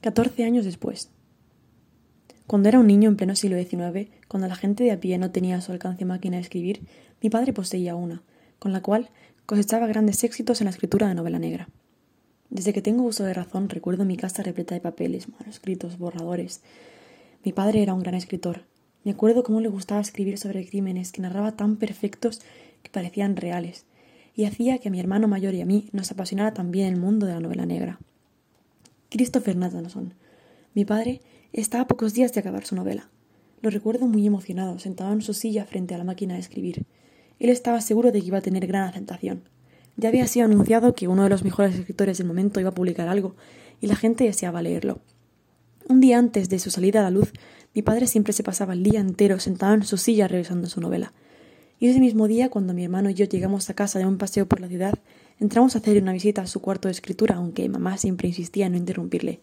14 años después. Cuando era un niño en pleno siglo XIX, cuando la gente de a pie no tenía a su alcance máquina de escribir, mi padre poseía una, con la cual cosechaba grandes éxitos en la escritura de novela negra. Desde que tengo uso de razón recuerdo mi casa repleta de papeles, manuscritos, borradores. Mi padre era un gran escritor. Me acuerdo cómo le gustaba escribir sobre crímenes que narraba tan perfectos que parecían reales, y hacía que a mi hermano mayor y a mí nos apasionara también el mundo de la novela negra. Christopher Nathanson. Mi padre estaba a pocos días de acabar su novela. Lo recuerdo muy emocionado, sentado en su silla frente a la máquina de escribir. Él estaba seguro de que iba a tener gran aceptación. Ya había sido anunciado que uno de los mejores escritores del momento iba a publicar algo, y la gente deseaba leerlo. Un día antes de su salida a la luz, mi padre siempre se pasaba el día entero sentado en su silla revisando su novela. Y ese mismo día, cuando mi hermano y yo llegamos a casa de un paseo por la ciudad, Entramos a hacer una visita a su cuarto de escritura, aunque mamá siempre insistía en no interrumpirle.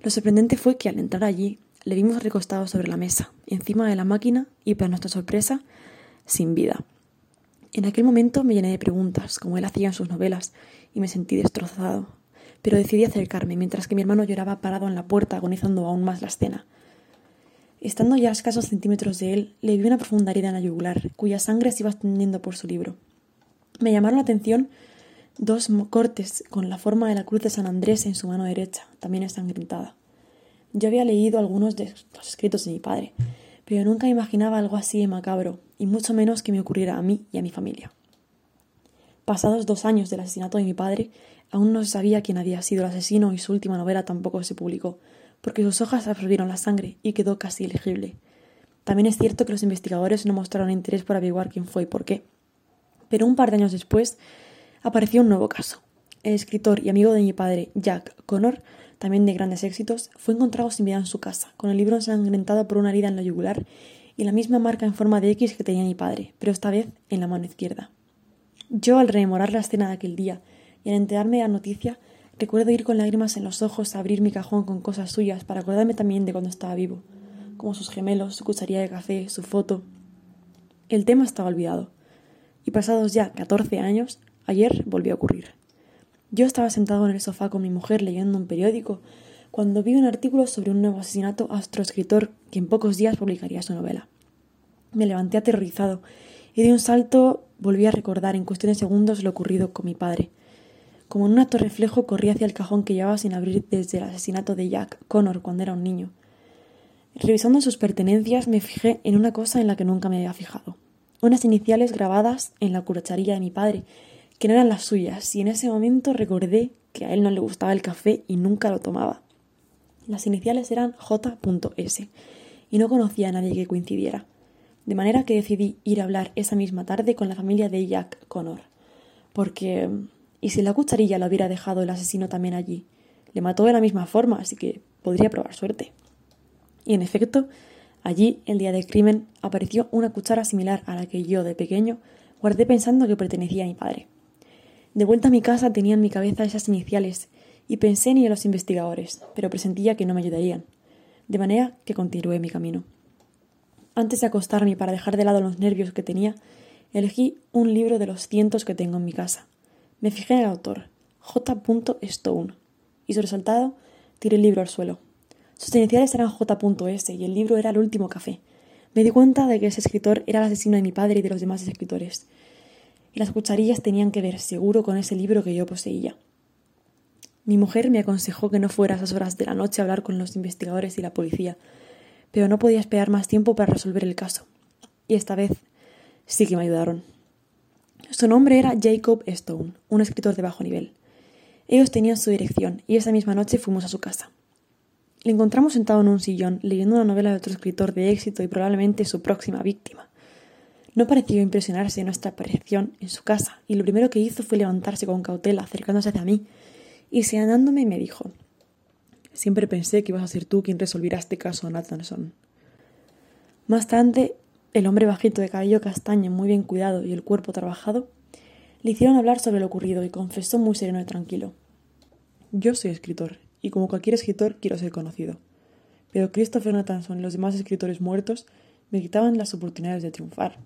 Lo sorprendente fue que al entrar allí le vimos recostado sobre la mesa, encima de la máquina y, para nuestra sorpresa, sin vida. En aquel momento me llené de preguntas, como él hacía en sus novelas, y me sentí destrozado. Pero decidí acercarme, mientras que mi hermano lloraba parado en la puerta, agonizando aún más la escena. Estando ya a escasos centímetros de él, le vi una profunda herida en la yugular, cuya sangre se iba extendiendo por su libro. Me llamaron la atención dos cortes con la forma de la cruz de San Andrés en su mano derecha, también ensangrentada. Yo había leído algunos de los escritos de mi padre, pero nunca imaginaba algo así de macabro, y mucho menos que me ocurriera a mí y a mi familia. Pasados dos años del asesinato de mi padre, aún no se sabía quién había sido el asesino y su última novela tampoco se publicó, porque sus hojas absorbieron la sangre y quedó casi ilegible. También es cierto que los investigadores no mostraron interés por averiguar quién fue y por qué. Pero un par de años después apareció un nuevo caso. El escritor y amigo de mi padre, Jack Connor, también de grandes éxitos, fue encontrado sin vida en su casa, con el libro ensangrentado por una herida en la yugular y la misma marca en forma de X que tenía mi padre, pero esta vez en la mano izquierda. Yo, al rememorar la escena de aquel día y al enterarme de la noticia, recuerdo ir con lágrimas en los ojos a abrir mi cajón con cosas suyas para acordarme también de cuando estaba vivo, como sus gemelos, su cucharilla de café, su foto. El tema estaba olvidado, y pasados ya catorce años, ayer volvió a ocurrir. Yo estaba sentado en el sofá con mi mujer leyendo un periódico cuando vi un artículo sobre un nuevo asesinato astroescritor que en pocos días publicaría su novela. Me levanté aterrorizado y de un salto volví a recordar en cuestión de segundos lo ocurrido con mi padre. Como en un acto reflejo corrí hacia el cajón que llevaba sin abrir desde el asesinato de Jack Connor cuando era un niño. Revisando sus pertenencias me fijé en una cosa en la que nunca me había fijado unas iniciales grabadas en la cucharilla de mi padre, que no eran las suyas, y en ese momento recordé que a él no le gustaba el café y nunca lo tomaba. Las iniciales eran J.S. y no conocía a nadie que coincidiera, de manera que decidí ir a hablar esa misma tarde con la familia de Jack Connor, porque ¿y si la cucharilla la hubiera dejado el asesino también allí? Le mató de la misma forma, así que podría probar suerte. Y en efecto, Allí, el día del crimen, apareció una cuchara similar a la que yo, de pequeño, guardé pensando que pertenecía a mi padre. De vuelta a mi casa tenía en mi cabeza esas iniciales y pensé en ir a los investigadores, pero presentía que no me ayudarían, de manera que continué mi camino. Antes de acostarme para dejar de lado los nervios que tenía, elegí un libro de los cientos que tengo en mi casa. Me fijé en el autor, J. Stone, y sobresaltado tiré el libro al suelo. Sus iniciales eran J.S. y el libro era El último café. Me di cuenta de que ese escritor era el asesino de mi padre y de los demás escritores. Y las cucharillas tenían que ver seguro con ese libro que yo poseía. Mi mujer me aconsejó que no fuera a esas horas de la noche a hablar con los investigadores y la policía, pero no podía esperar más tiempo para resolver el caso. Y esta vez sí que me ayudaron. Su nombre era Jacob Stone, un escritor de bajo nivel. Ellos tenían su dirección y esa misma noche fuimos a su casa. Le encontramos sentado en un sillón, leyendo una novela de otro escritor de éxito y probablemente su próxima víctima. No pareció impresionarse de nuestra aparición en su casa, y lo primero que hizo fue levantarse con cautela, acercándose hacia mí, y señalándome me dijo Siempre pensé que ibas a ser tú quien resolviera este caso, Nathanson. Más tarde, el hombre bajito de cabello castaño, muy bien cuidado y el cuerpo trabajado, le hicieron hablar sobre lo ocurrido y confesó muy sereno y tranquilo. Yo soy escritor y como cualquier escritor quiero ser conocido. Pero Christopher Nathanson y los demás escritores muertos me quitaban las oportunidades de triunfar.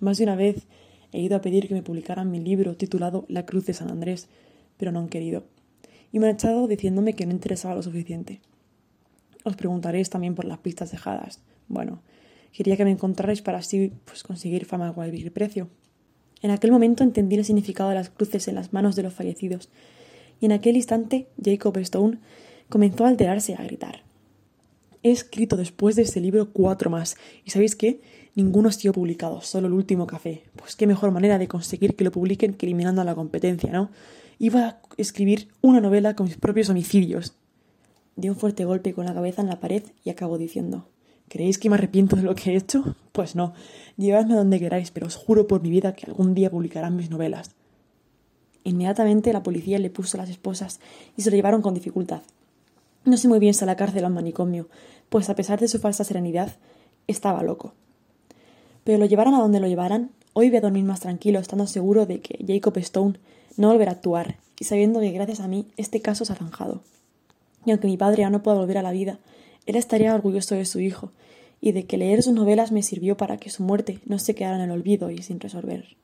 Más de una vez he ido a pedir que me publicaran mi libro titulado La Cruz de San Andrés, pero no han querido. y me han echado diciéndome que no interesaba lo suficiente. Os preguntaréis también por las pistas dejadas. Bueno, quería que me encontrarais para así pues, conseguir fama a cualquier precio. En aquel momento entendí el significado de las cruces en las manos de los fallecidos, y en aquel instante Jacob Stone comenzó a alterarse y a gritar. He escrito después de ese libro cuatro más, y ¿sabéis qué? Ninguno ha sido publicado, solo el último café. Pues qué mejor manera de conseguir que lo publiquen que eliminando a la competencia, ¿no? Iba a escribir una novela con mis propios homicidios. Di un fuerte golpe con la cabeza en la pared y acabó diciendo ¿Creéis que me arrepiento de lo que he hecho? Pues no. Llevadme a donde queráis, pero os juro por mi vida que algún día publicarán mis novelas. Inmediatamente la policía le puso a las esposas y se lo llevaron con dificultad. No sé muy bien si a la cárcel o al manicomio, pues a pesar de su falsa serenidad, estaba loco. Pero lo llevaran a donde lo llevaran, hoy voy a dormir más tranquilo, estando seguro de que Jacob Stone no volverá a actuar, y sabiendo que gracias a mí este caso se ha zanjado. Y aunque mi padre ya no pueda volver a la vida, él estaría orgulloso de su hijo, y de que leer sus novelas me sirvió para que su muerte no se quedara en el olvido y sin resolver.